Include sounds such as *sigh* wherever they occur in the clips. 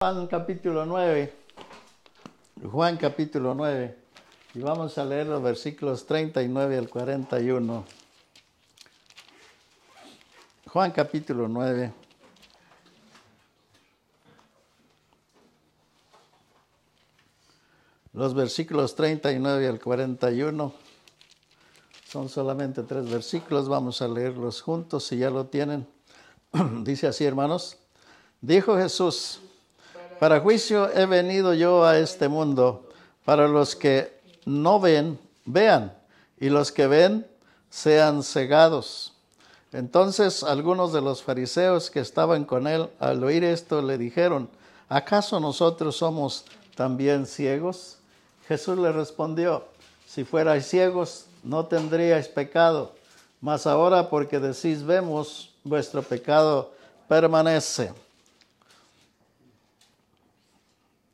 Juan capítulo 9. Juan capítulo 9. Y vamos a leer los versículos 39 al 41. Juan capítulo 9. Los versículos 39 al 41 son solamente tres versículos, vamos a leerlos juntos si ya lo tienen. *clears throat* Dice así, hermanos. Dijo Jesús, para juicio he venido yo a este mundo, para los que no ven, vean, y los que ven, sean cegados. Entonces algunos de los fariseos que estaban con él, al oír esto, le dijeron, ¿acaso nosotros somos también ciegos? Jesús le respondió, si fuerais ciegos, no tendríais pecado, mas ahora porque decís vemos, vuestro pecado permanece.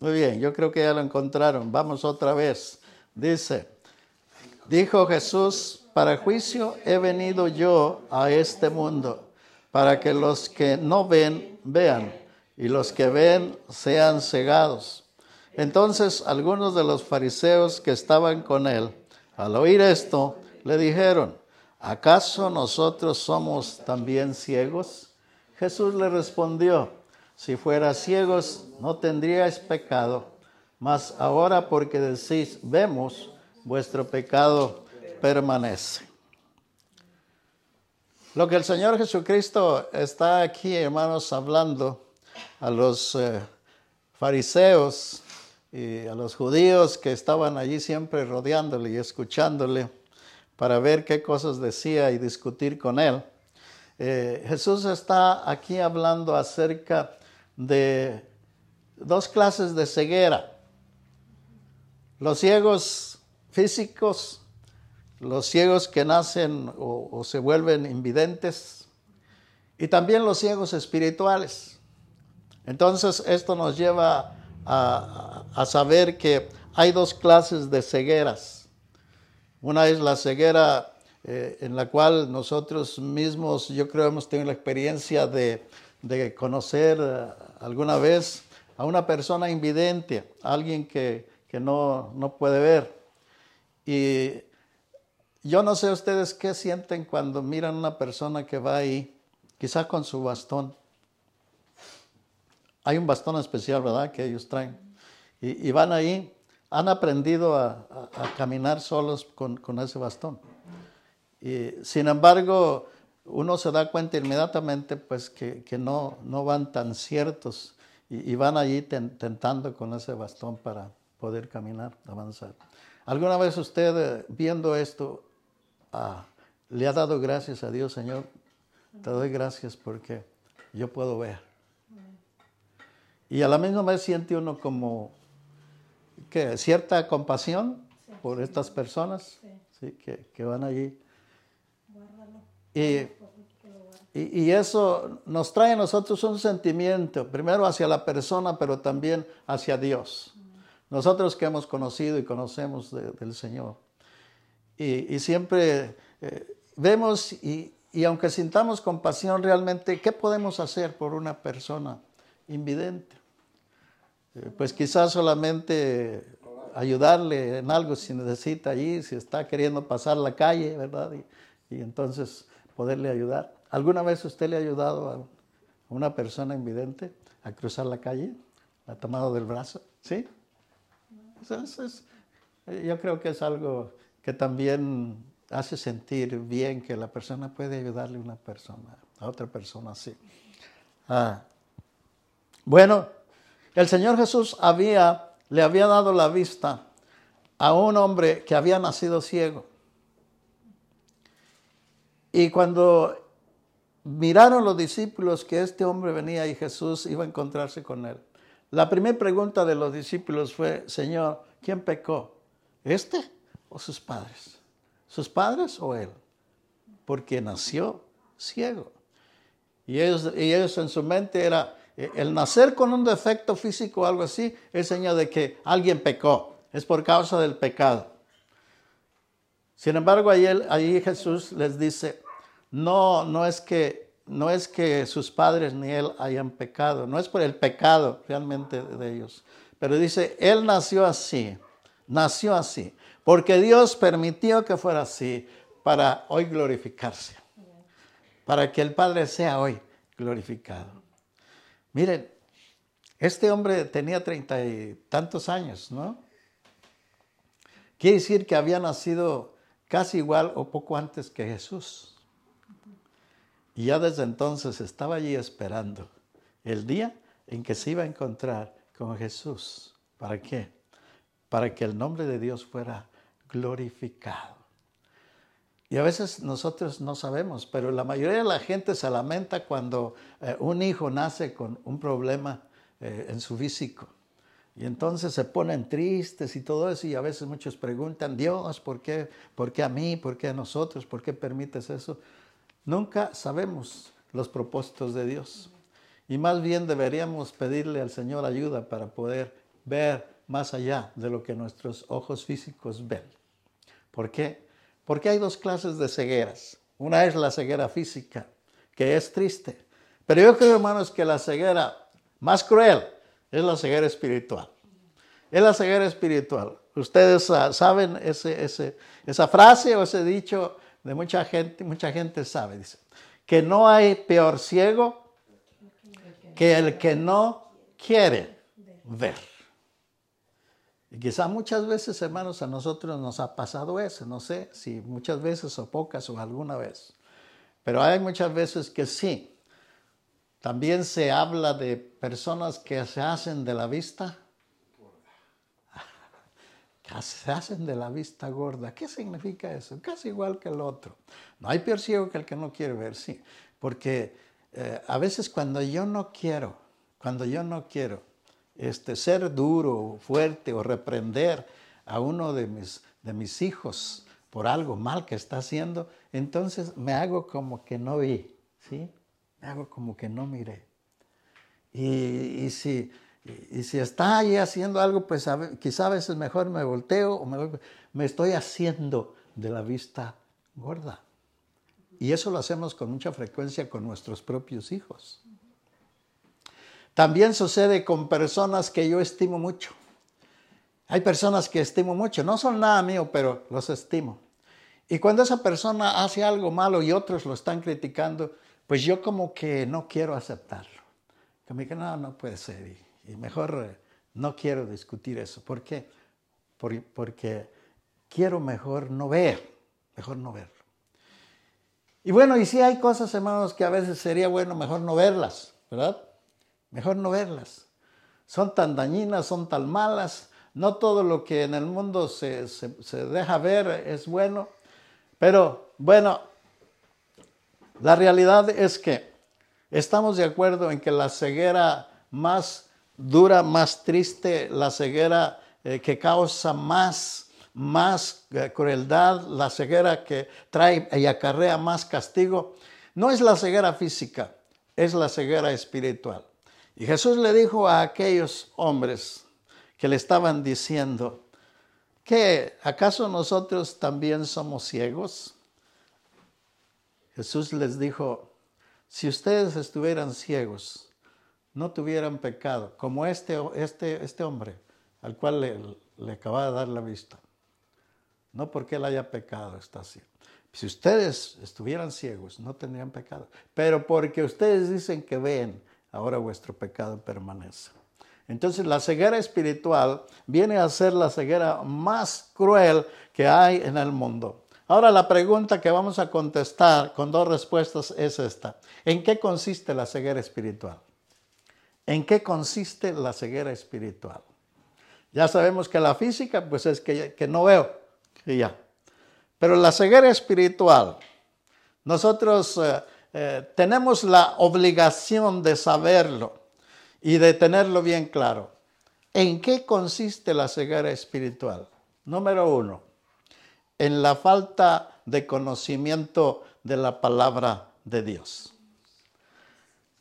Muy bien, yo creo que ya lo encontraron. Vamos otra vez. Dice, dijo Jesús, para juicio he venido yo a este mundo, para que los que no ven, vean, y los que ven sean cegados. Entonces algunos de los fariseos que estaban con él, al oír esto, le dijeron, ¿acaso nosotros somos también ciegos? Jesús le respondió, si fueras ciegos no tendríais pecado, mas ahora porque decís, vemos, vuestro pecado permanece. Lo que el Señor Jesucristo está aquí, hermanos, hablando a los eh, fariseos y a los judíos que estaban allí siempre rodeándole y escuchándole para ver qué cosas decía y discutir con él. Eh, Jesús está aquí hablando acerca de dos clases de ceguera. Los ciegos físicos, los ciegos que nacen o, se vuelven invidentes, y también los ciegos espirituales. Entonces esto nos lleva a, saber que hay dos clases de cegueras. Una es la ceguera eh, en la cual nosotros mismos, yo creo, hemos tenido la experiencia de, de conocer eh, alguna vez a una persona invidente, alguien que, no, no, puede ver. Y yo no sé ustedes qué sienten cuando miran a una persona que va ahí, quizás con su bastón. Hay un bastón especial, ¿verdad?, que ellos traen. Y, van ahí, han aprendido a, caminar solos con, con, ese bastón. Y, sin embargo, uno se da cuenta inmediatamente pues que, no, no van tan ciertos y, van allí tentando con ese bastón para poder caminar, avanzar. ¿Alguna vez usted eh, viendo esto ah, le ha dado gracias a Dios, Señor? Te doy gracias porque yo puedo ver. Y a la misma vez siente uno como que cierta compasión por estas personas sí. que, que van allí y, y, eso nos trae a nosotros un sentimiento, primero hacia la persona, pero también hacia Dios. Nosotros que hemos conocido y conocemos del Señor. Y, siempre eh, vemos y, y aunque sintamos compasión realmente, ¿qué podemos hacer por una persona invidente? Eh, pues quizás solamente ayudarle en algo si necesita allí, si está queriendo pasar la calle, ¿verdad? Y, y entonces poderle ayudar. ¿Alguna vez usted le ha ayudado a una persona invidente a cruzar la calle? ¿La ha tomado del brazo? ¿Sí? yo creo que es algo que también hace sentir bien que la persona puede ayudarle a una persona, a otra persona así. Ah. Bueno, el Señor Jesús había, le había dado la vista a un hombre que había nacido ciego. Y cuando miraron los discípulos que este hombre venía y Jesús iba a encontrarse con él, la primera pregunta de los discípulos fue, Señor, ¿quién pecó? ¿Este o sus padres? ¿Sus padres o él? Porque nació ciego. Y ellos, y ellos en su mente era, el nacer con un defecto físico o algo así es señal de que alguien pecó, es por causa del pecado. Sin embargo, ahí, ahí Jesús les dice, no, no es que no es que sus padres ni él hayan pecado, no es por el pecado realmente de ellos, pero dice, él nació así, nació así, porque Dios permitió que fuera así para hoy glorificarse, para que el Padre sea hoy glorificado. Miren, este hombre tenía treinta y tantos años, ¿no? Quiere decir que había nacido casi igual o poco antes que Jesús. Y ya desde entonces estaba allí esperando el día en que se iba a encontrar con Jesús. ¿Para qué? Para que el nombre de Dios fuera glorificado. Y a veces nosotros no sabemos, pero la mayoría de la gente se lamenta cuando eh, un hijo nace con un problema eh, en su físico. Y entonces se ponen tristes y todo eso, y a veces muchos preguntan, Dios, ¿por qué, ¿por qué a mí? ¿Por qué a nosotros? ¿Por qué permites eso? Nunca sabemos los propósitos de Dios. Y más bien deberíamos pedirle al Señor ayuda para poder ver más allá de lo que nuestros ojos físicos ven. ¿Por qué? Porque hay dos clases de cegueras. Una es la ceguera física, que es triste. Pero yo creo, hermanos, que la ceguera más cruel es la ceguera espiritual. Es la ceguera espiritual. Ustedes saben ese, esa frase o ese dicho de mucha gente, mucha gente sabe, dice, que no hay peor ciego que el que no quiere ver. Y quizá muchas veces, hermanos, a nosotros nos ha pasado eso, no sé si muchas veces o pocas o alguna vez, pero hay muchas veces que sí. También se habla de personas que se hacen de la vista se hacen de la vista gorda. ¿Qué significa eso? Casi igual que el otro. No hay peor ciego que el que no quiere ver, sí. Porque eh, a veces cuando yo no quiero, cuando yo no quiero este, ser duro, fuerte o reprender a uno de mis, de mis hijos por algo mal que está haciendo, entonces me hago como que no vi, ¿sí? Me hago como que no miré. Y, y si y, si está ahí haciendo algo, pues quizá a veces mejor me volteo o me, me estoy haciendo de la vista gorda. Y eso lo hacemos con mucha frecuencia con nuestros propios hijos. También sucede con personas que yo estimo mucho. Hay personas que estimo mucho, no son nada mío, pero los estimo. Y cuando esa persona hace algo malo y otros lo están criticando, pues yo como que no quiero aceptarlo. Que me no, no puede ser y mejor eh, no quiero discutir eso. ¿Por qué? Porque quiero mejor no ver, mejor no verlo. Y bueno, y si hay cosas, hermanos, que a veces sería bueno mejor no verlas, ¿verdad? Mejor no verlas. Son tan dañinas, son tan malas. No todo lo que en el mundo se, se deja ver es bueno. Pero bueno, la realidad es que estamos de acuerdo en que la ceguera más dura, más triste, la ceguera eh, que causa más, más eh, crueldad, la ceguera que trae y acarrea más castigo, no es la ceguera física, es la ceguera espiritual. Y Jesús le dijo a aquellos hombres que le estaban diciendo, ¿que acaso nosotros también somos ciegos? Jesús les dijo, si ustedes estuvieran ciegos, no tuvieran pecado, como este, este, este hombre al cual le, le acaba de dar la vista. No porque él haya pecado, está así. Si ustedes estuvieran ciegos, no tendrían pecado. Pero porque ustedes dicen que ven, ahora vuestro pecado permanece. Entonces la ceguera espiritual viene a ser la ceguera más cruel que hay en el mundo. Ahora la pregunta que vamos a contestar con dos respuestas es esta. ¿En qué consiste la ceguera espiritual? ¿En qué consiste la ceguera espiritual? Ya sabemos que la física, pues es que, no veo, y ya. Pero la ceguera espiritual, nosotros eh, eh, tenemos la obligación de saberlo y de tenerlo bien claro. ¿En qué consiste la ceguera espiritual? Número uno, en la falta de conocimiento de la palabra de Dios.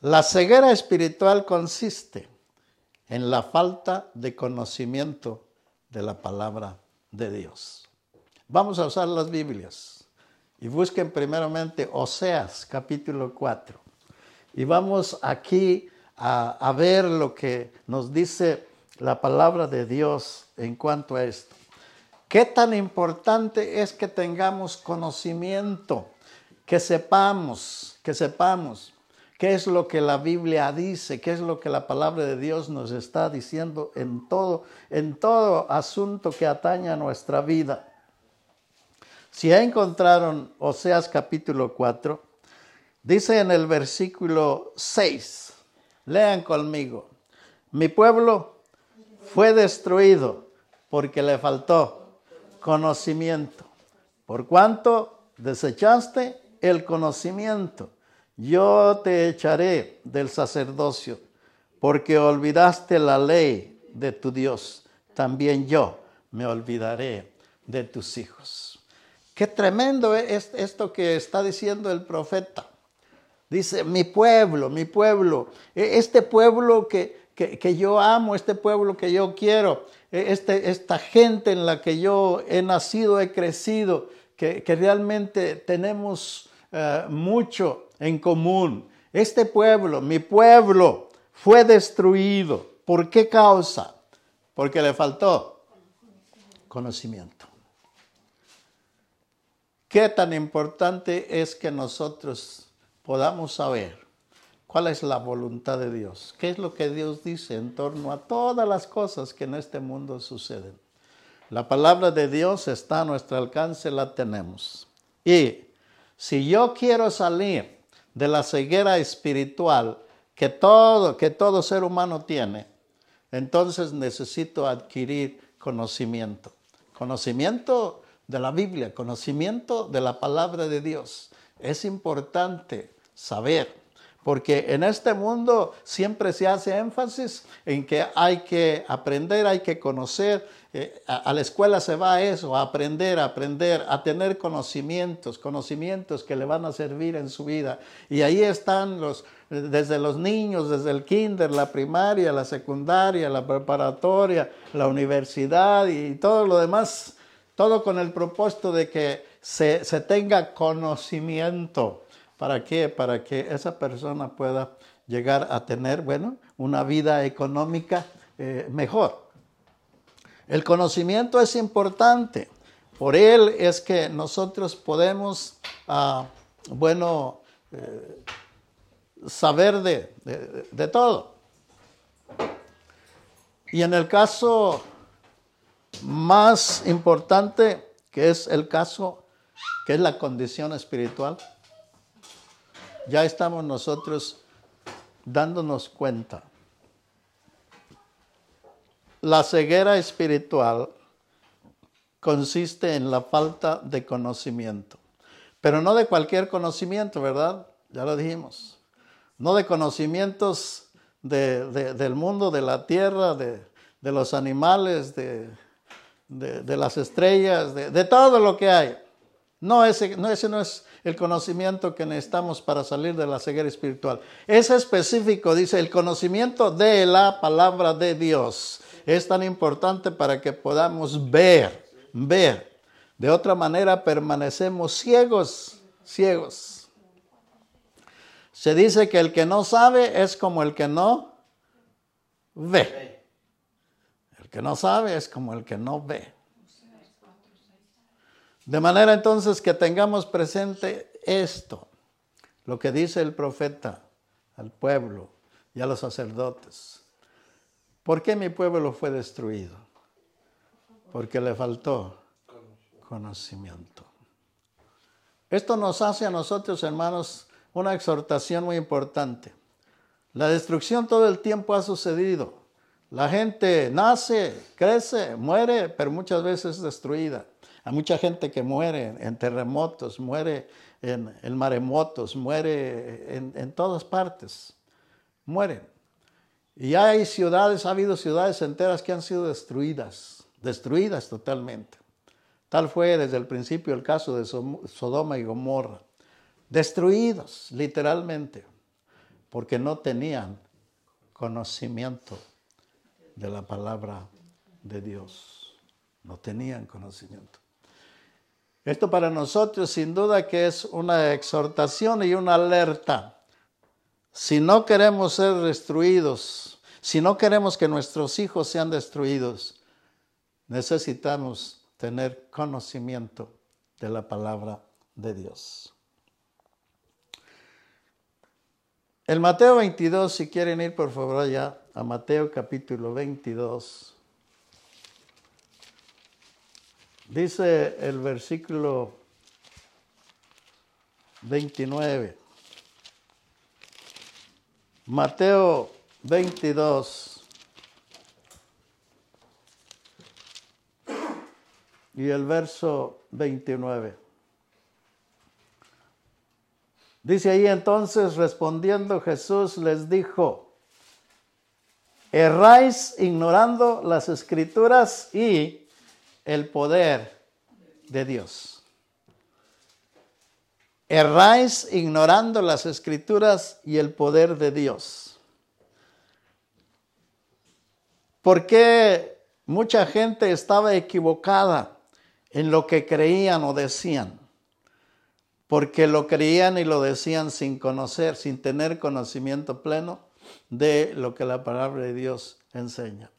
La ceguera espiritual consiste en la falta de conocimiento de la palabra de Dios. Vamos a usar las Biblias y busquen primeramente Oseas capítulo 4. Y vamos aquí a, a ver lo que nos dice la palabra de Dios en cuanto a esto. ¿Qué tan importante es que tengamos conocimiento, que sepamos, que sepamos qué es lo que la Biblia dice, qué es lo que la palabra de Dios nos está diciendo en todo, en todo asunto que atañe a nuestra vida? Si ya encontraron Oseas capítulo 4, dice en el versículo 6, lean conmigo, mi pueblo fue destruido porque le faltó conocimiento. Por cuanto desechaste el conocimiento, yo te echaré del sacerdocio, porque olvidaste la ley de tu Dios. También yo me olvidaré de tus hijos. Qué tremendo es esto que está diciendo el profeta. Dice, mi pueblo, mi pueblo, e, este pueblo que, que, yo amo, este pueblo que yo quiero, e, este, esta gente en la que yo he nacido, he crecido, que, que realmente tenemos eh, mucho en común. Este pueblo, mi pueblo, fue destruido. ¿Por qué causa? Porque le faltó conocimiento. ¿Qué tan importante es que nosotros podamos saber cuál es la voluntad de Dios? ¿Qué es lo que Dios dice en torno a todas las cosas que en este mundo suceden? La palabra de Dios está a nuestro alcance, la tenemos. Y si yo quiero salir de la ceguera espiritual que todo, que todo ser humano tiene, entonces necesito adquirir conocimiento. Conocimiento de la Biblia, conocimiento de la palabra de Dios. Es importante saber, porque en este mundo siempre se hace énfasis en que hay que aprender, hay que conocer. Eh, a, la escuela se va a eso, a aprender, a aprender, a tener conocimientos, conocimientos que le van a servir en su vida. Y ahí están los, desde los niños, desde el kinder, la primaria, la secundaria, la preparatoria, la universidad y todo lo demás todo con el propósito de que se, tenga conocimiento. ¿Para qué? Para que esa persona pueda llegar a tener, bueno, una vida económica eh, mejor. El conocimiento es importante. Por él es que nosotros podemos, ah, bueno, eh, saber de, de todo. Y en el caso más importante, que es el caso, que es la condición espiritual, ya estamos nosotros dándonos cuenta. La ceguera espiritual consiste en la falta de conocimiento, pero no de cualquier conocimiento, ¿verdad? Ya lo dijimos. No de conocimientos del mundo, de la tierra, de, de los animales, de, de, las estrellas, de, todo lo que hay. No ese, no, ese no es el conocimiento que necesitamos para salir de la ceguera espiritual. Es específico, dice, el conocimiento de la palabra de Dios. Es tan importante para que podamos ver, ver. De otra manera permanecemos ciegos, ciegos. Se dice que el que no sabe es como el que no ve que no sabe es como el que no ve. De manera entonces que tengamos presente esto, lo que dice el profeta al pueblo y a los sacerdotes. ¿Por qué mi pueblo fue destruido? Porque le faltó conocimiento. Esto nos hace a nosotros, hermanos, una exhortación muy importante. La destrucción todo el tiempo ha sucedido. La gente nace, crece, muere, pero muchas veces es destruida. Hay mucha gente que muere en terremotos, muere en, maremotos, muere en, en, todas partes. Mueren. Y hay ciudades, ha habido ciudades enteras que han sido destruidas, destruidas totalmente. Tal fue desde el principio el caso de Sodoma y Gomorra. Destruidos, literalmente, porque no tenían conocimiento de la palabra de Dios. No tenían conocimiento. Esto para nosotros sin duda que es una exhortación y una alerta Si no queremos ser destruidos, si no queremos que nuestros hijos sean destruidos, necesitamos tener conocimiento de la palabra de Dios. El Mateo 22, si quieren ir por favor allá a Mateo capítulo 22, dice el versículo 29. Mateo 22. Y el verso 29. Dice ahí entonces, respondiendo Jesús les dijo, erráis ignorando las escrituras y el poder de Dios. Erráis ignorando las escrituras y el poder de Dios. Porque mucha gente estaba equivocada en lo que creían o decían? Porque lo creían y lo decían sin conocer, sin tener conocimiento pleno de lo que la palabra de Dios enseña.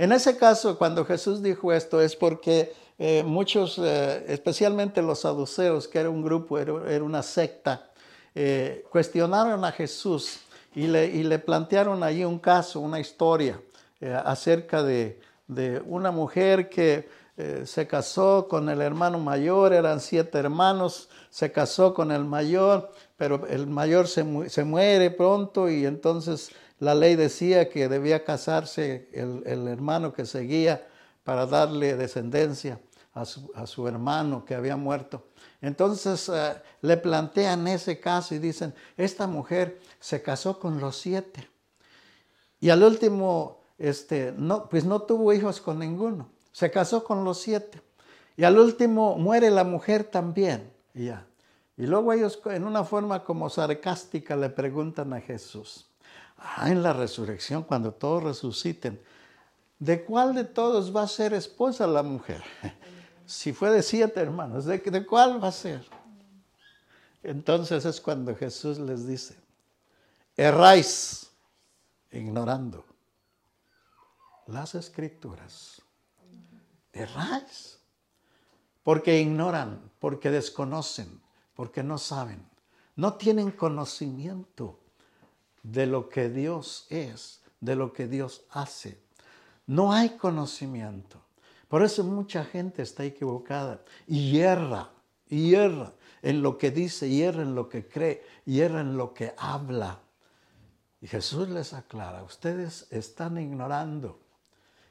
En ese caso, cuando Jesús dijo esto, es porque eh, muchos, eh, especialmente los saduceos, que era un grupo, era, una secta, eh, cuestionaron a Jesús y le, y le, plantearon allí un caso, una historia acerca de, de, una mujer que se casó con el hermano mayor, eran siete hermanos, se casó con el mayor, pero el mayor se, se muere pronto y entonces la ley decía que debía casarse el, el hermano que seguía para darle descendencia a su, hermano que había muerto. Entonces eh, le plantean ese caso y dicen, esta mujer se casó con los siete y al último, este, no, pues no tuvo hijos con ninguno, se casó con los siete y al último muere la mujer también. Y, ya. y luego ellos en una forma como sarcástica le preguntan a Jesús, ah, en la resurrección, cuando todos resuciten, ¿de cuál de todos va a ser esposa la mujer? *laughs* si fue de siete hermanos, ¿de, ¿de cuál va a ser? Entonces es cuando Jesús les dice, erráis ignorando las escrituras. Erráis. Porque ignoran, porque desconocen, porque no saben. No tienen conocimiento de lo que Dios es, de lo que Dios hace. No hay conocimiento. Por eso mucha gente está equivocada y hierra, hierra en lo que dice, hierra en lo que cree, hierra en lo que habla. Y Jesús les aclara, ustedes están ignorando.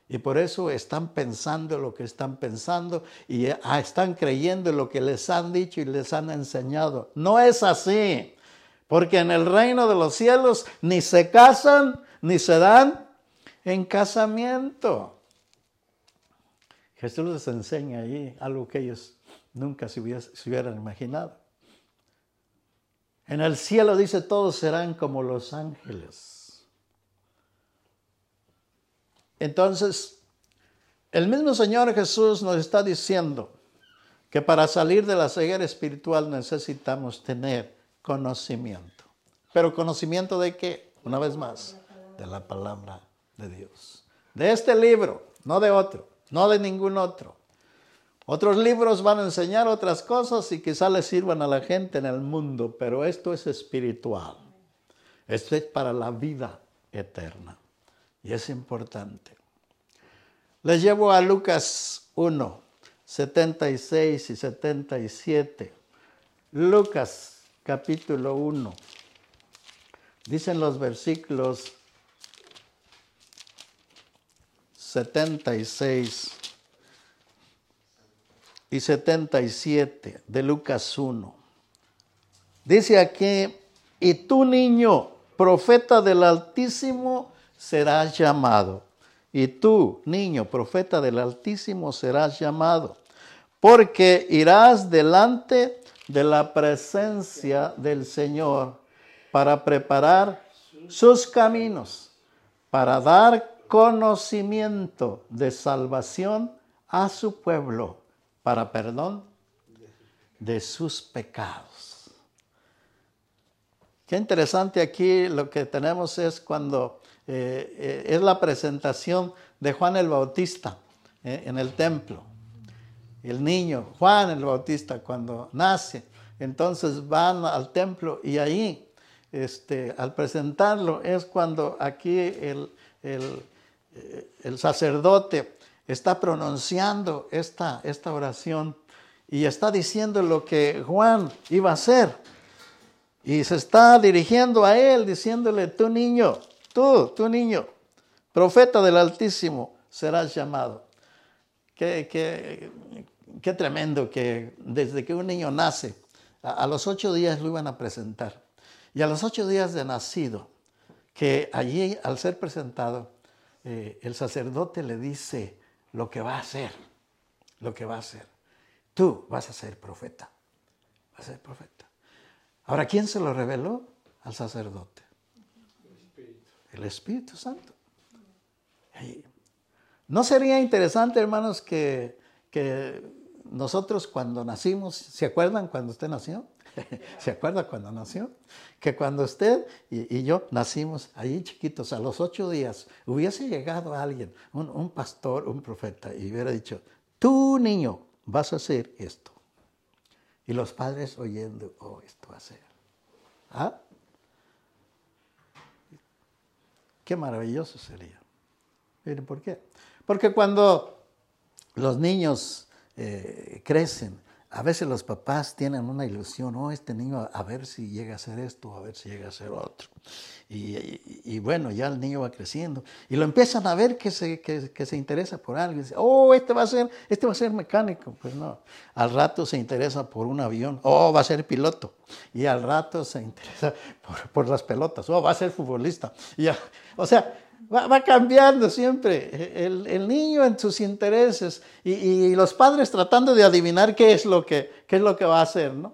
Y por eso están pensando lo que están pensando y ah, están creyendo lo que les han dicho y les han enseñado. No es así, porque en el reino de los cielos ni se casan ni se dan en casamiento. Jesús les enseña allí algo que ellos nunca se, hubieran imaginado. En el cielo dice, todos serán como los ángeles. Entonces, el mismo Señor Jesús nos está diciendo que para salir de la ceguera espiritual necesitamos tener conocimiento. Pero conocimiento de qué? Una vez más, de la palabra de Dios. De este libro, no de otro no de ningún otro. Otros libros van a enseñar otras cosas y quizá les sirvan a la gente en el mundo, pero esto es espiritual. Esto es para la vida eterna. Y es importante. Les llevo a Lucas 1, 76 y 77. Lucas capítulo 1. Dicen los versículos 76 y 77 de Lucas 1. Dice aquí, y tú niño, profeta del Altísimo, serás llamado. Y tú, niño, profeta del Altísimo, serás llamado, porque irás delante de la presencia del Señor para preparar sus caminos, para dar conocimiento de salvación a su pueblo para perdón de sus pecados. Qué interesante aquí lo que tenemos es cuando eh, eh, es la presentación de Juan el Bautista eh, en el templo. El niño, Juan el Bautista, cuando nace, entonces van al templo y ahí, este, al presentarlo, es cuando aquí el, el, sacerdote está pronunciando esta, esta oración y está diciendo lo que Juan iba a hacer. Y se está dirigiendo a él, diciéndole, tú niño, tú, tú niño, profeta del Altísimo, serás llamado. Qué, qué tremendo que desde que un niño nace, a, los ocho días lo iban a presentar. Y a los ocho días de nacido, que allí al ser presentado, eh, el sacerdote le dice lo que va a hacer, lo que va a hacer. Tú vas a ser profeta, vas a ser profeta. Ahora, ¿quién se lo reveló? Al sacerdote. El Espíritu, Santo. ¿No sería interesante, hermanos, que, que nosotros cuando nacimos, ¿se acuerdan cuando usted nació? *laughs* ¿Se acuerda cuando nació? Que cuando usted y, yo nacimos ahí chiquitos, a los ocho días, hubiese llegado alguien, un, pastor, un profeta, y hubiera dicho, tú niño, vas a hacer esto. Y los padres oyendo, oh, esto va a ser. ¿Ah? Qué maravilloso sería. Miren, ¿por qué? Porque cuando los niños eh, crecen, a veces los papás tienen una ilusión, oh, este niño a ver si llega a ser esto, a ver si llega a ser otro. Y, bueno, ya el niño va creciendo y lo empiezan a ver que se, que, se interesa por algo. Y dice, oh, este va, a ser, este va a ser mecánico. Pues no, al rato se interesa por un avión, oh, va a ser piloto. Y al rato se *laughs* interesa por, por las pelotas, oh, va a ser futbolista. Y ya, o sea, Va, cambiando siempre el, niño en sus intereses y, los padres tratando de adivinar qué es lo que, es lo que va a hacer, ¿no?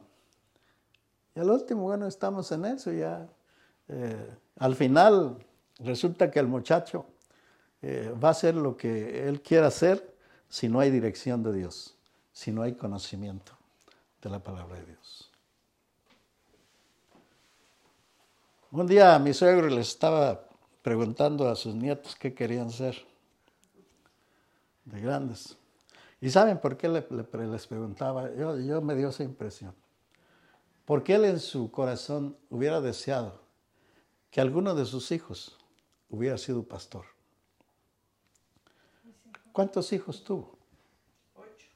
Y al último, bueno, estamos en eso ya. Eh, al final resulta que el muchacho eh, va a hacer lo que él quiera hacer si no hay dirección de Dios, si no hay conocimiento de la palabra de Dios. Un día mi suegro le estaba preguntando a sus nietos qué querían ser de grandes. ¿Y saben por qué les preguntaba? Yo, yo me dio esa impresión. Porque él en su corazón hubiera deseado que alguno de sus hijos hubiera sido pastor. ¿Cuántos hijos tuvo? Ocho.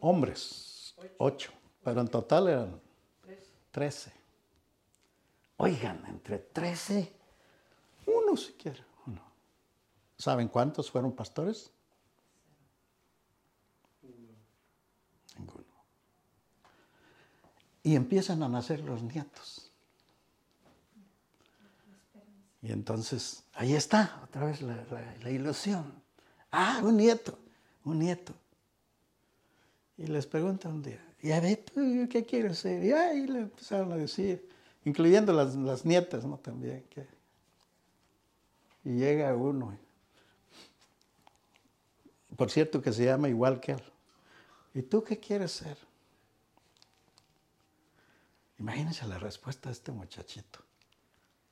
Hombres, ocho. Pero en total eran trece. Oigan, entre trece uno siquiera, uno. ¿Saben cuántos fueron pastores? Ninguno. Y empiezan a nacer los nietos. Y entonces, ahí está, otra vez la, ilusión. Ah, un nieto, un nieto. Y les pregunta un día, ¿y a ver tú qué quieres ser? Y ahí le empezaron a decir, incluyendo las, las nietas, ¿no? También, que y llega uno. Por cierto que se llama igual que él. ¿Y tú qué quieres ser? Imagínense la respuesta de este muchachito.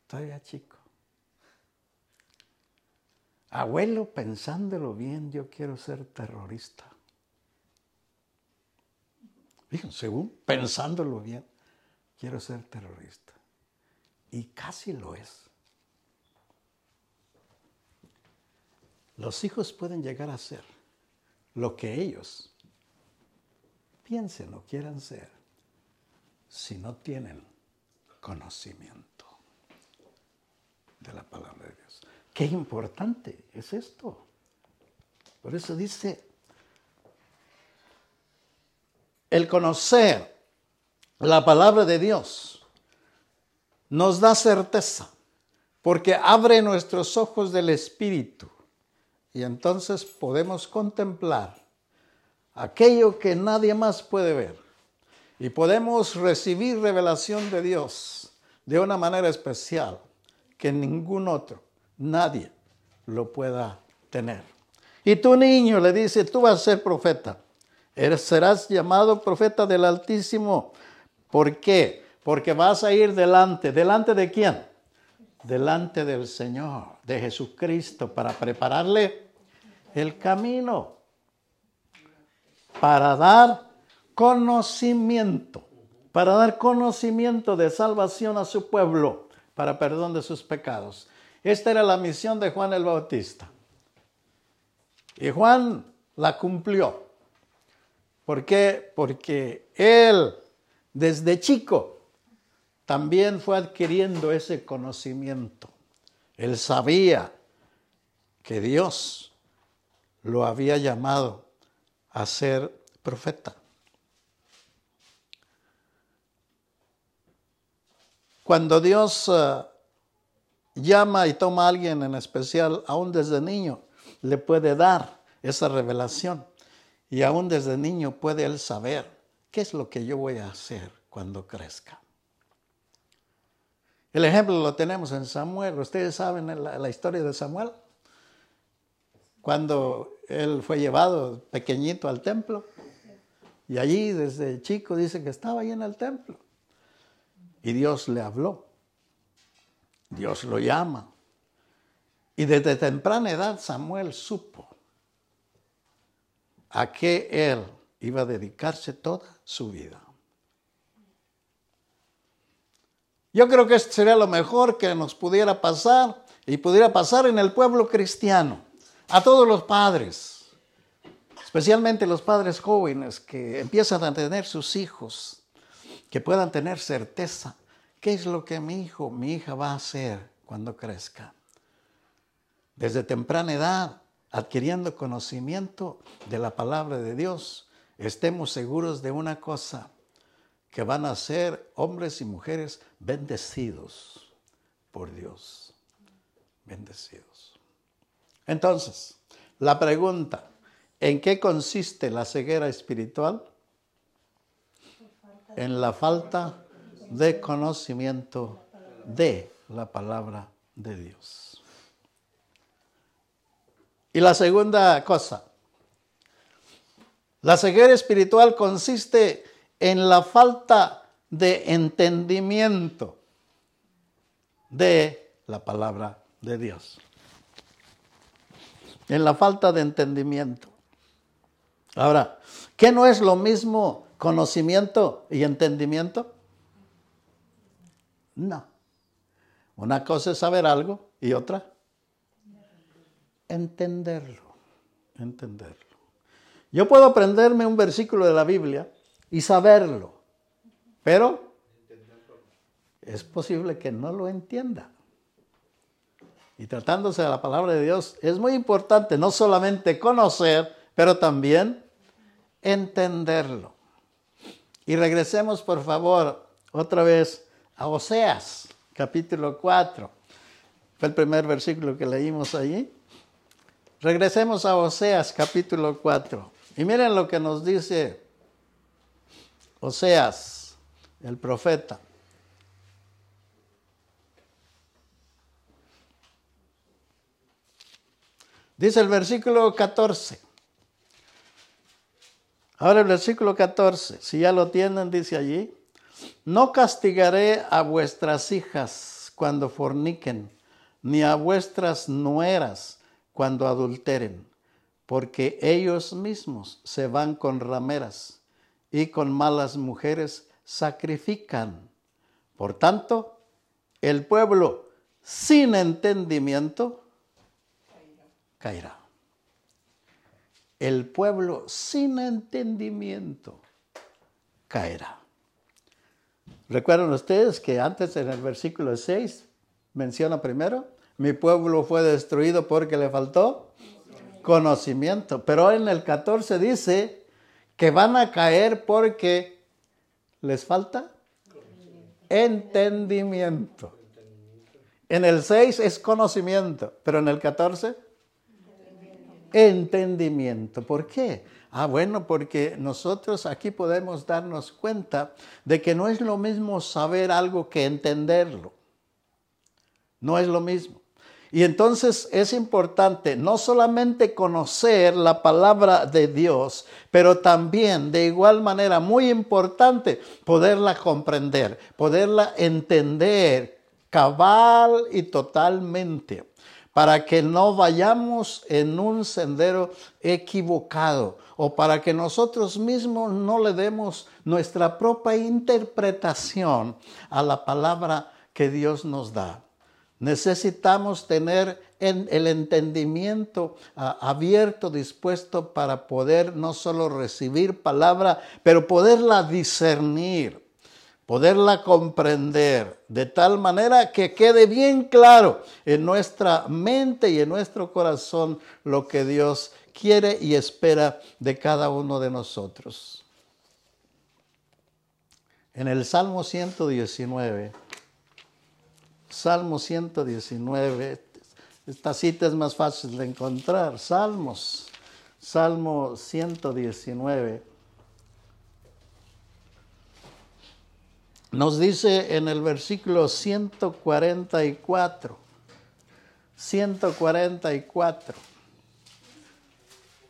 Todavía chico. Abuelo, pensándolo bien, yo quiero ser terrorista. Fíjense, según pensándolo bien, quiero ser terrorista. Y casi lo es. Los hijos pueden llegar a ser lo que ellos piensen o quieran ser si no tienen conocimiento de la palabra de Dios. Qué importante es esto. Por eso dice, el conocer la palabra de Dios nos da certeza, porque abre nuestros ojos del Espíritu y entonces podemos contemplar aquello que nadie más puede ver. Y podemos recibir revelación de Dios de una manera especial que ningún otro, nadie lo pueda tener. Y tu niño le dice, tú vas a ser profeta. serás llamado profeta del Altísimo. ¿Por qué? Porque vas a ir delante. ¿Delante de quién? Delante del Señor, de Jesucristo, para prepararle el camino. Para dar conocimiento. Para dar conocimiento de salvación a su pueblo. Para perdón de sus pecados. Esta era la misión de Juan el Bautista. Y Juan la cumplió. ¿Por qué? Porque él, desde chico, también fue adquiriendo ese conocimiento. Él sabía que Dios lo había llamado a ser profeta. Cuando Dios eh, llama y toma a alguien en especial, aún desde niño, le puede dar esa revelación. Y aún desde niño puede él saber qué es lo que yo voy a hacer cuando crezca. El ejemplo lo tenemos en Samuel. Ustedes saben la, la historia de Samuel. Cuando él fue llevado pequeñito al templo. Y allí desde chico dice que estaba ahí en el templo. Y Dios le habló. Dios lo llama. Y desde temprana edad Samuel supo a qué él iba a dedicarse toda su vida. Yo creo que esto sería lo mejor que nos pudiera pasar y pudiera pasar en el pueblo cristiano, a todos los padres, especialmente los padres jóvenes que empiezan a tener sus hijos, que puedan tener certeza, ¿qué es lo que mi hijo, mi hija va a hacer cuando crezca? Desde temprana edad, adquiriendo conocimiento de la palabra de Dios, estemos seguros de una cosa, que van a ser hombres y mujeres bendecidos por Dios. Bendecidos. Entonces, la pregunta, ¿en qué consiste la ceguera espiritual? En la falta de conocimiento de la palabra de Dios. Y la segunda cosa, la ceguera espiritual consiste en la falta de entendimiento de la palabra de Dios. En la falta de entendimiento. Ahora, ¿qué no es lo mismo conocimiento y entendimiento? No. Una cosa es saber algo y otra entenderlo, entenderlo. Yo puedo aprenderme un versículo de la Biblia y saberlo, pero es posible que no lo entienda. Y tratándose de la palabra de Dios, es muy importante no solamente conocer, pero también entenderlo. Y regresemos, por favor, otra vez a Oseas, capítulo 4. Fue el primer versículo que leímos allí. Regresemos a Oseas capítulo 4. Y miren lo que nos dice Oseas, el profeta. Dice el versículo 14. Ahora el versículo 14, si ya lo tienen, dice allí, no castigaré a vuestras hijas cuando forniquen, ni a vuestras nueras cuando adulteren, porque ellos mismos se van con rameras y con malas mujeres sacrifican. Por tanto, el pueblo sin entendimiento caerá. El pueblo sin entendimiento caerá. Recuerdan ustedes que antes en el versículo 6 menciona primero mi pueblo fue destruido porque le faltó conocimiento. Pero en el 14 dice que van a caer porque les falta entendimiento. En el 6 es conocimiento, pero en el 14 entendimiento. ¿Por qué? Ah, bueno, porque nosotros aquí podemos darnos cuenta de que no es lo mismo saber algo que entenderlo. No es lo mismo. Y entonces es importante no solamente conocer la palabra de Dios, pero también de igual manera muy importante poderla comprender, poderla entender cabal y totalmente para que no vayamos en un sendero equivocado o para que nosotros mismos no le demos nuestra propia interpretación a la palabra que Dios nos da. Necesitamos tener el entendimiento ah, abierto, dispuesto para poder no solo recibir palabra, pero poderla discernir, poderla comprender, de tal manera que quede bien claro en nuestra mente y en nuestro corazón lo que Dios quiere y espera de cada uno de nosotros. En el Salmo 119, Salmo 119. Esta cita es más fácil de encontrar. Salmos. Salmo 119. Nos dice en el versículo 144. 144.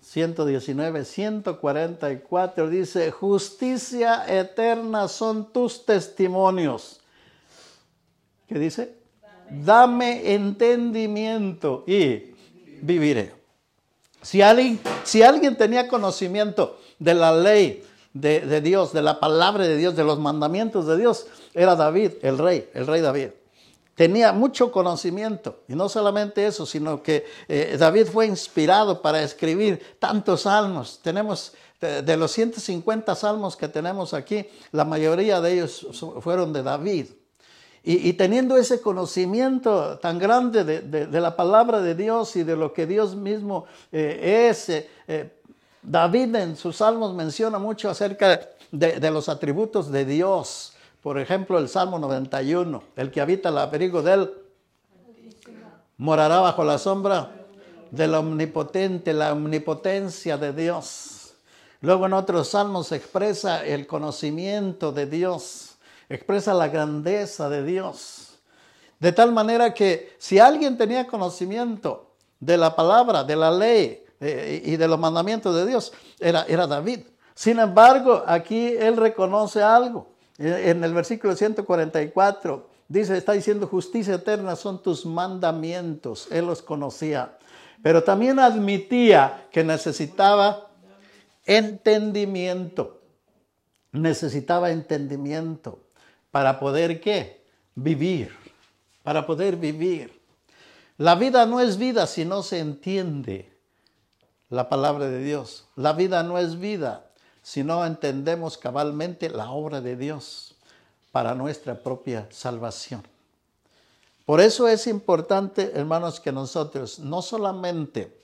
119, 144 dice, justicia eterna son tus testimonios ¿Qué dice? Dame entendimiento y viviré. Si alguien, si alguien tenía conocimiento de la ley de, de, Dios, de la palabra de Dios, de los mandamientos de Dios, era David, el rey, el rey David. Tenía mucho conocimiento. Y no solamente eso, sino que eh, David fue inspirado para escribir tantos salmos. Tenemos de, de los 150 salmos que tenemos aquí, la mayoría de ellos fueron de David. Y, teniendo ese conocimiento tan grande de, la palabra de Dios y de lo que Dios mismo eh, es, eh, David en sus salmos menciona mucho acerca de, los atributos de Dios. Por ejemplo, el Salmo 91, el que habita el abrigo de él morará bajo la sombra del omnipotente, la omnipotencia de Dios. Luego en otros salmos expresa el conocimiento de Dios expresa la grandeza de Dios. De tal manera que si alguien tenía conocimiento de la palabra, de la ley eh, y de los mandamientos de Dios, era, era David. Sin embargo, aquí él reconoce algo. En el versículo 144 dice, está diciendo, justicia eterna son tus mandamientos. Él los conocía. Pero también admitía que necesitaba entendimiento. Necesitaba entendimiento para poder qué? Vivir, para poder vivir. La vida no es vida si no se entiende la palabra de Dios. La vida no es vida si no entendemos cabalmente la obra de Dios para nuestra propia salvación. Por eso es importante, hermanos, que nosotros no solamente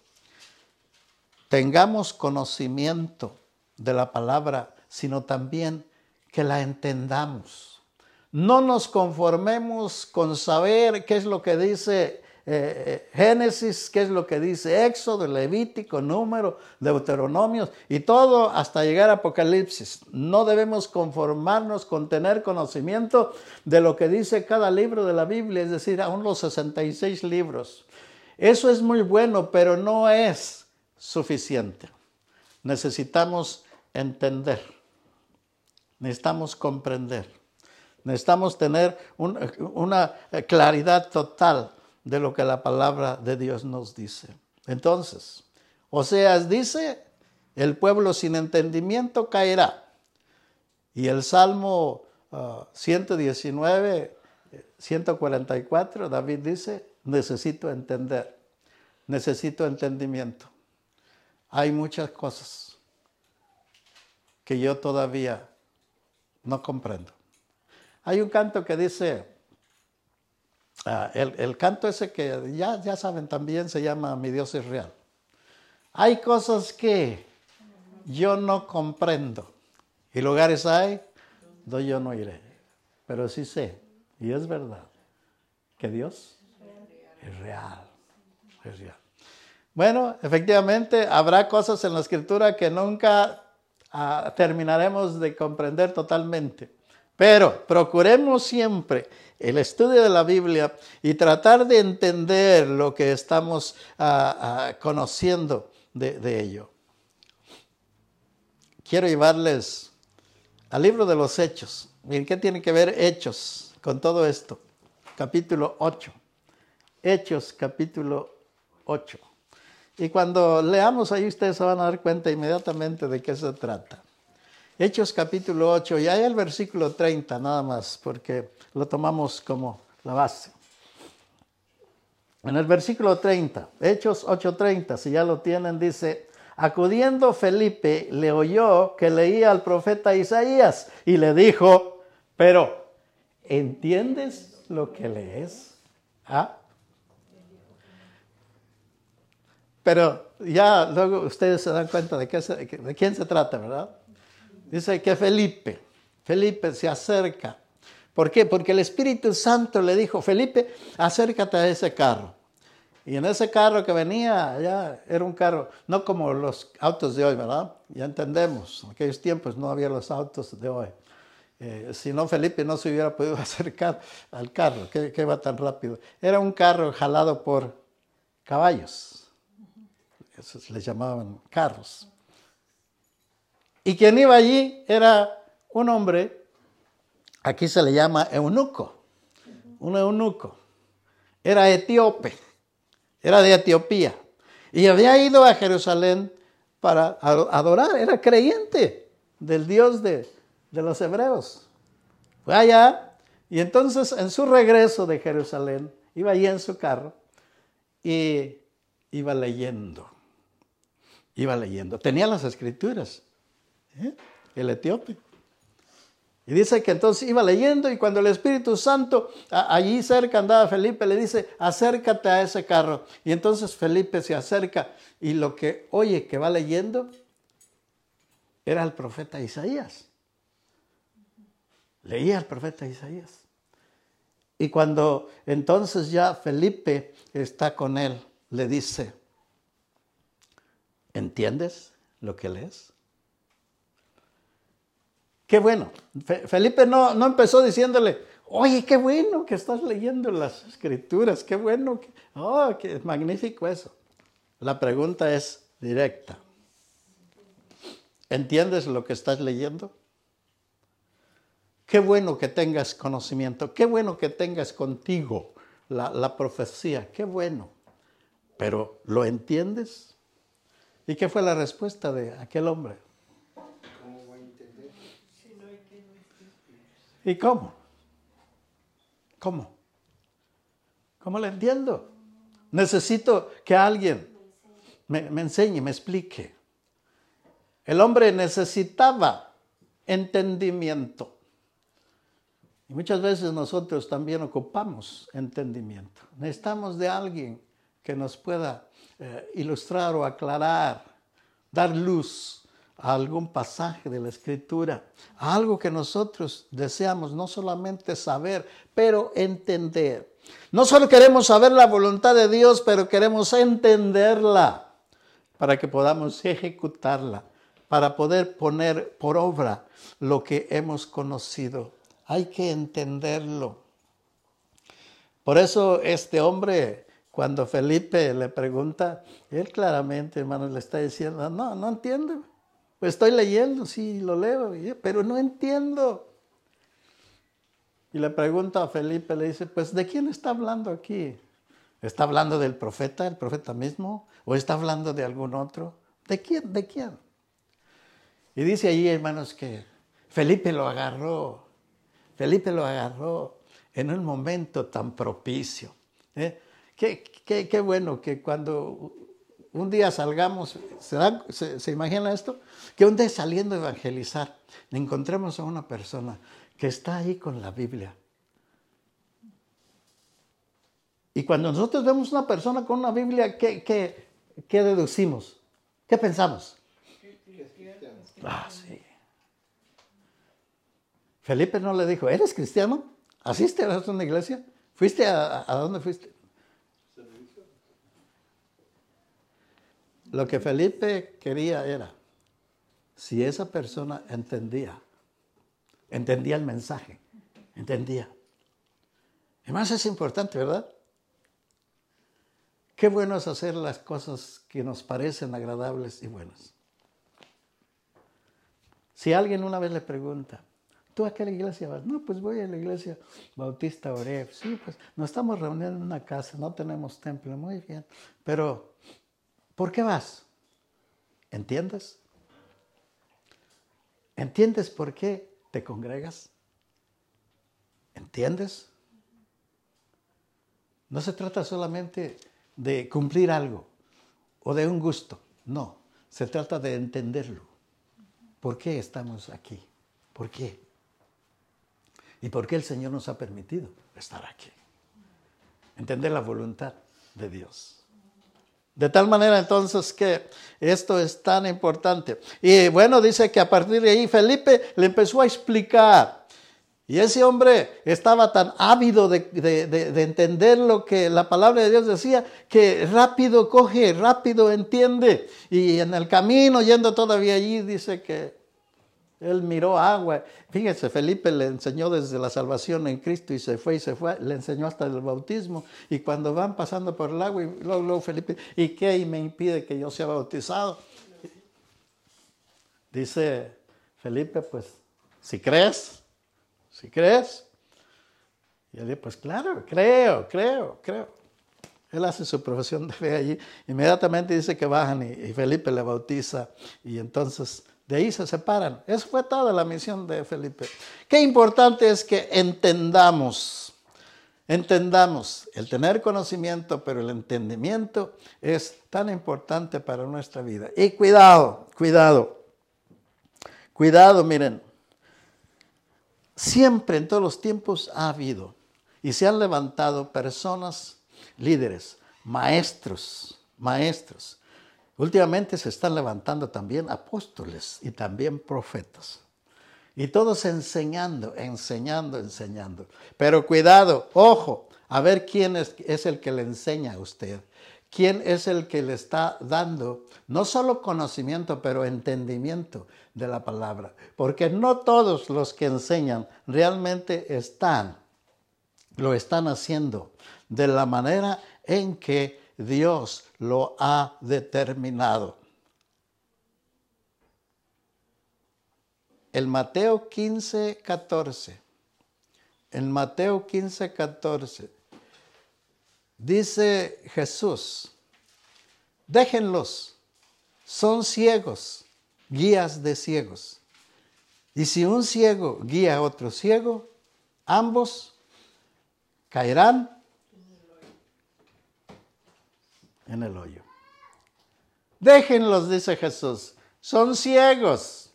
tengamos conocimiento de la palabra, sino también que la entendamos. No nos conformemos con saber qué es lo que dice eh, Génesis, qué es lo que dice Éxodo, Levítico, Número, Deuteronomios y todo hasta llegar a Apocalipsis. No debemos conformarnos con tener conocimiento de lo que dice cada libro de la Biblia, es decir, aún los 66 libros. Eso es muy bueno, pero no es suficiente. Necesitamos entender, necesitamos comprender. Necesitamos tener una claridad total de lo que la palabra de Dios nos dice. Entonces, Oseas dice, el pueblo sin entendimiento caerá. Y el Salmo 119, uh, 144, David dice, necesito entender, necesito entendimiento. Hay muchas cosas que yo todavía no comprendo. Hay un canto que dice, ah, el, canto ese que ya, ya saben también se llama Mi Dios es real. Hay cosas que yo no comprendo y lugares hay donde yo no iré, pero sí sé, y es verdad, que Dios es real, es real. Bueno, efectivamente, habrá cosas en la escritura que nunca ah, terminaremos de comprender totalmente. Pero procuremos siempre el estudio de la Biblia y tratar de entender lo que estamos ah, ah, conociendo de, de ello. Quiero llevarles al libro de los Hechos. Miren, ¿qué tiene que ver Hechos con todo esto? Capítulo 8. Hechos, capítulo 8. Y cuando leamos ahí ustedes se van a dar cuenta inmediatamente de qué se trata. Hechos capítulo 8, y hay el versículo 30 nada más, porque lo tomamos como la base. En el versículo 30, Hechos 8:30, si ya lo tienen, dice, acudiendo Felipe le oyó que leía al profeta Isaías y le dijo, pero, ¿entiendes lo que lees? ¿Ah? Pero ya luego ustedes se dan cuenta de, qué de quién se trata, ¿verdad? Dice que Felipe, Felipe se acerca. ¿Por qué? Porque el Espíritu Santo le dijo, Felipe, acércate a ese carro. Y en ese carro que venía, ya era un carro, no como los autos de hoy, ¿verdad? Ya entendemos, en aquellos tiempos no había los autos de hoy. Eh, si no, Felipe no se hubiera podido *laughs* acercar al carro, que, que va tan rápido. Era un carro jalado por caballos, esos les llamaban carros. Y quien iba allí era un hombre, aquí se le llama eunuco, un eunuco. Era etíope, era de Etiopía. Y había ido a Jerusalén para adorar, era creyente del Dios de, de los hebreos. Fue allá y entonces en su regreso de Jerusalén, iba allí en su carro y iba leyendo, iba leyendo. Tenía las escrituras ¿Eh? el etíope. Y dice que entonces iba leyendo y cuando el Espíritu Santo allí cerca andaba Felipe, le dice, acércate a ese carro. Y entonces Felipe se acerca y lo que oye que va leyendo era el profeta Isaías. Leía el profeta Isaías. Y cuando entonces ya Felipe está con él, le dice, ¿entiendes lo que lees? Qué bueno. Felipe no, no empezó diciéndole, oye, qué bueno que estás leyendo las escrituras, qué bueno, que, oh, qué magnífico eso. La pregunta es directa. ¿Entiendes lo que estás leyendo? Qué bueno que tengas conocimiento, qué bueno que tengas contigo la, la profecía, qué bueno. Pero ¿lo entiendes? ¿Y qué fue la respuesta de aquel hombre? ¿Y cómo? ¿Cómo? ¿Cómo le entiendo? Necesito que alguien me, me enseñe, me explique. El hombre necesitaba entendimiento. Y muchas veces nosotros también ocupamos entendimiento. Necesitamos de alguien que nos pueda eh, ilustrar o aclarar, dar luz a algún pasaje de la escritura, algo que nosotros deseamos no solamente saber, pero entender. No solo queremos saber la voluntad de Dios, pero queremos entenderla para que podamos ejecutarla, para poder poner por obra lo que hemos conocido. Hay que entenderlo. Por eso este hombre, cuando Felipe le pregunta, él claramente, hermano, le está diciendo, no, no entiende. Pues estoy leyendo, sí, lo leo, pero no entiendo. Y le pregunta a Felipe, le dice, pues ¿de quién está hablando aquí? ¿Está hablando del profeta, el profeta mismo? ¿O está hablando de algún otro? ¿De quién? ¿De quién? Y dice allí, hermanos, que Felipe lo agarró. Felipe lo agarró en un momento tan propicio. ¿eh? Qué, qué, qué, bueno que cuando un día salgamos, ¿se, imagina esto? Que un día saliendo a evangelizar, encontremos a una persona que está ahí con la Biblia. Y cuando nosotros vemos una persona con una Biblia, ¿qué, deducimos? ¿Qué pensamos? Ah, sí. Felipe no le dijo, ¿eres cristiano? ¿Asiste a una iglesia? ¿Fuiste a dónde fuiste? Lo que Felipe quería era, si esa persona entendía Entendía el mensaje, entendía. Además es importante, ¿verdad? Qué bueno es hacer las cosas que nos parecen agradables y buenas. Si alguien una vez le pregunta, ¿tú a qué iglesia vas? No, pues voy a la iglesia Bautista Oref. Sí, pues nos estamos reuniendo en una casa, no tenemos templo, muy bien. Pero, ¿por qué vas? ¿Entiendes? ¿Entiendes por qué te congregas? ¿Entiendes? No se trata solamente de cumplir algo o de un gusto, no, se trata de entenderlo. ¿Por qué estamos aquí? ¿Por qué? ¿Y por qué el Señor nos ha permitido estar aquí? Entender la voluntad de Dios. De tal manera entonces que esto es tan importante. Y bueno, dice que a partir de ahí Felipe le empezó a explicar. Y ese hombre estaba tan ávido de, entender lo que la palabra de Dios decía, que rápido coge, rápido entiende. Y en el camino, yendo todavía allí, dice que él miró agua. Fíjese, Felipe le enseñó desde la salvación en Cristo y se fue y se fue. Le enseñó hasta el bautismo. Y cuando van pasando por el agua, y luego, luego Felipe, ¿y qué me impide que yo sea bautizado? Dice Felipe, pues, si crees, si crees. Y él dice, pues claro, creo, creo, creo. Él hace su profesión de fe allí. Inmediatamente dice que bajan y, y Felipe le bautiza. Y entonces de ahí se separan. Esa fue toda la misión de Felipe. Qué importante es que entendamos, entendamos el tener conocimiento, pero el entendimiento es tan importante para nuestra vida. Y cuidado, cuidado, cuidado, miren. Siempre en todos los tiempos ha habido y se han levantado personas, líderes, maestros, maestros, Últimamente se están levantando también apóstoles y también profetas. Y todos enseñando, enseñando, enseñando. Pero cuidado, ojo, a ver quién es, el que le enseña a usted. ¿Quién es el que le está dando no solo conocimiento, pero entendimiento de la palabra? Porque no todos los que enseñan realmente están, lo están haciendo de la manera en que Dios lo ha determinado. El Mateo 15, 14. En Mateo 15, 14. Dice Jesús, déjenlos, son ciegos, guías de ciegos. Y si un ciego guía a otro ciego, ambos caerán en el hoyo. Déjenlos, dice Jesús, son ciegos,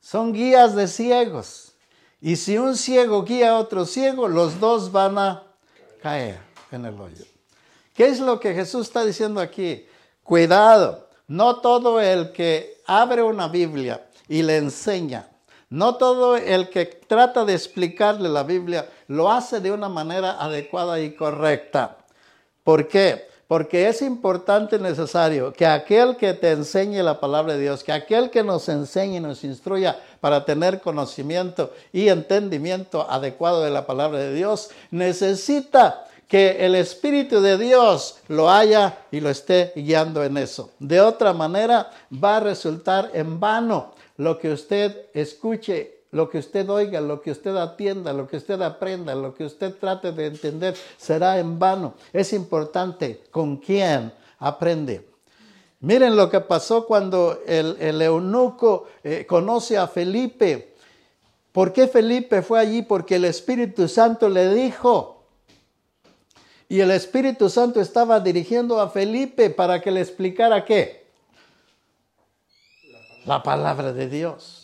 son guías de ciegos. Y si un ciego guía a otro ciego, los dos van a caer en el hoyo. ¿Qué es lo que Jesús está diciendo aquí? Cuidado, no todo el que abre una Biblia y le enseña, no todo el que trata de explicarle la Biblia lo hace de una manera adecuada y correcta. ¿Por qué? Porque es importante y necesario que aquel que te enseñe la palabra de Dios, que aquel que nos enseñe y nos instruya para tener conocimiento y entendimiento adecuado de la palabra de Dios, necesita que el Espíritu de Dios lo haya y lo esté guiando en eso. De otra manera, va a resultar en vano lo que usted escuche lo que usted oiga, lo que usted atienda, lo que usted aprenda, lo que usted trate de entender, será en vano. Es importante con quién aprende. Miren lo que pasó cuando el, eunuco eh, conoce a Felipe. ¿Por qué Felipe fue allí? Porque el Espíritu Santo le dijo. Y el Espíritu Santo estaba dirigiendo a Felipe para que le explicara qué. La palabra de Dios.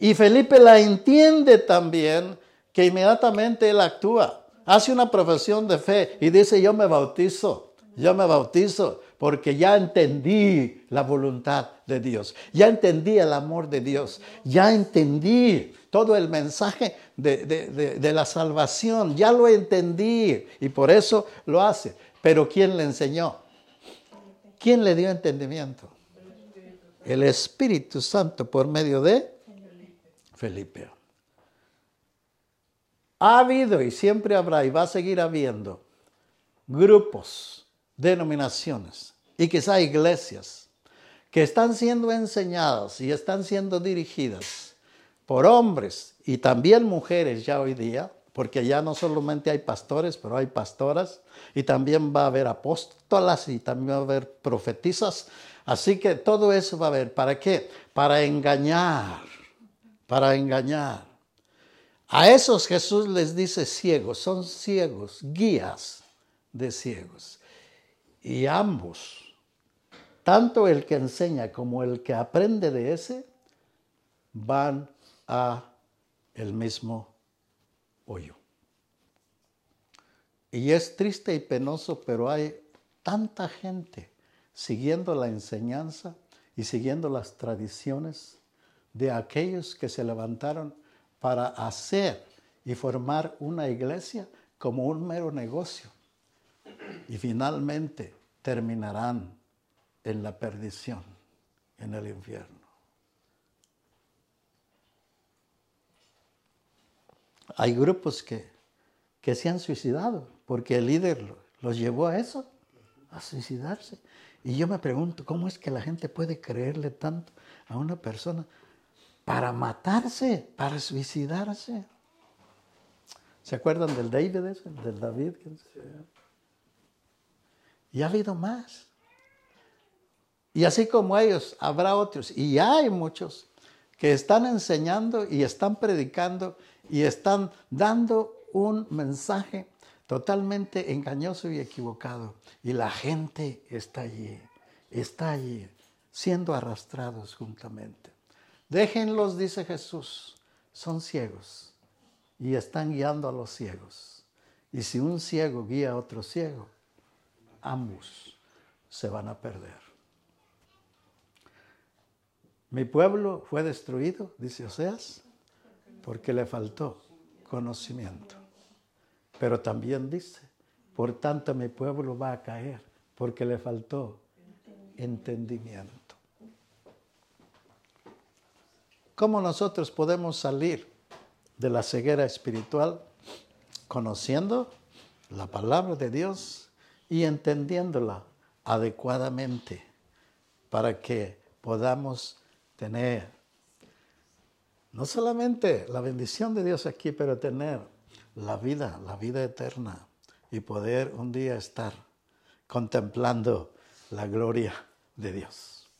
Y Felipe la entiende también que inmediatamente él actúa. Hace una profesión de fe y dice, yo me bautizo, yo me bautizo porque ya entendí la voluntad de Dios, ya entendí el amor de Dios, ya entendí todo el mensaje de, de, la salvación, ya lo entendí y por eso lo hace. Pero ¿quién le enseñó? ¿Quién le dio entendimiento? El Espíritu Santo por medio de Felipe. Ha habido y siempre habrá y va a seguir habiendo grupos, denominaciones y quizá iglesias que están siendo enseñadas y están siendo dirigidas por hombres y también mujeres ya hoy día, porque ya no solamente hay pastores, pero hay pastoras y también va a haber apóstolas y también va a haber profetizas. Así que todo eso va a haber. ¿Para qué? Para engañar, para engañar. A esos Jesús les dice ciegos, son ciegos, guías de ciegos. Y ambos, tanto el que enseña como el que aprende de ese, van a el mismo hoyo. Y es triste y penoso, pero hay tanta gente siguiendo la enseñanza y siguiendo las tradiciones de aquellos que se levantaron para hacer y formar una iglesia como un mero negocio. Y finalmente terminarán en la perdición, en el infierno. Hay grupos que, que se han suicidado porque el líder los llevó a eso, a suicidarse. Y yo me pregunto, ¿cómo es que la gente puede creerle tanto a una persona para matarse, para suicidarse? ¿Se acuerdan del David ese, del David? Y ha habido más. Y así como ellos, habrá otros. Y hay muchos que están enseñando y están predicando y están dando un mensaje totalmente engañoso y equivocado. Y la gente está allí, está allí, siendo arrastrados juntamente. Déjenlos, dice Jesús, son ciegos y están guiando a los ciegos. Y si un ciego guía a otro ciego, ambos se van a perder. Mi pueblo fue destruido, dice Oseas, porque le faltó conocimiento. Pero también dice, por tanto mi pueblo va a caer, porque le faltó entendimiento. ¿Cómo nosotros podemos salir de la ceguera espiritual? Conociendo la palabra de Dios y entendiéndola adecuadamente para que podamos tener no solamente la bendición de Dios aquí, pero tener la vida, la vida eterna y poder un día estar contemplando la gloria de Dios,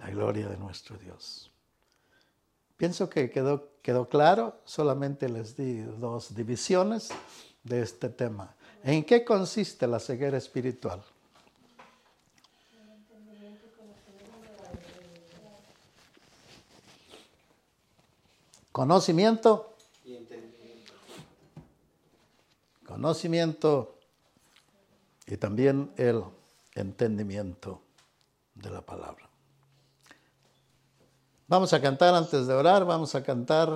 la gloria de nuestro Dios. Pienso que quedó, quedó claro, solamente les di dos divisiones de este tema. ¿En qué consiste la ceguera espiritual? Conocimiento. Y entendimiento. Conocimiento y también el entendimiento de la palabra. Vamos a cantar antes de orar, vamos a cantar.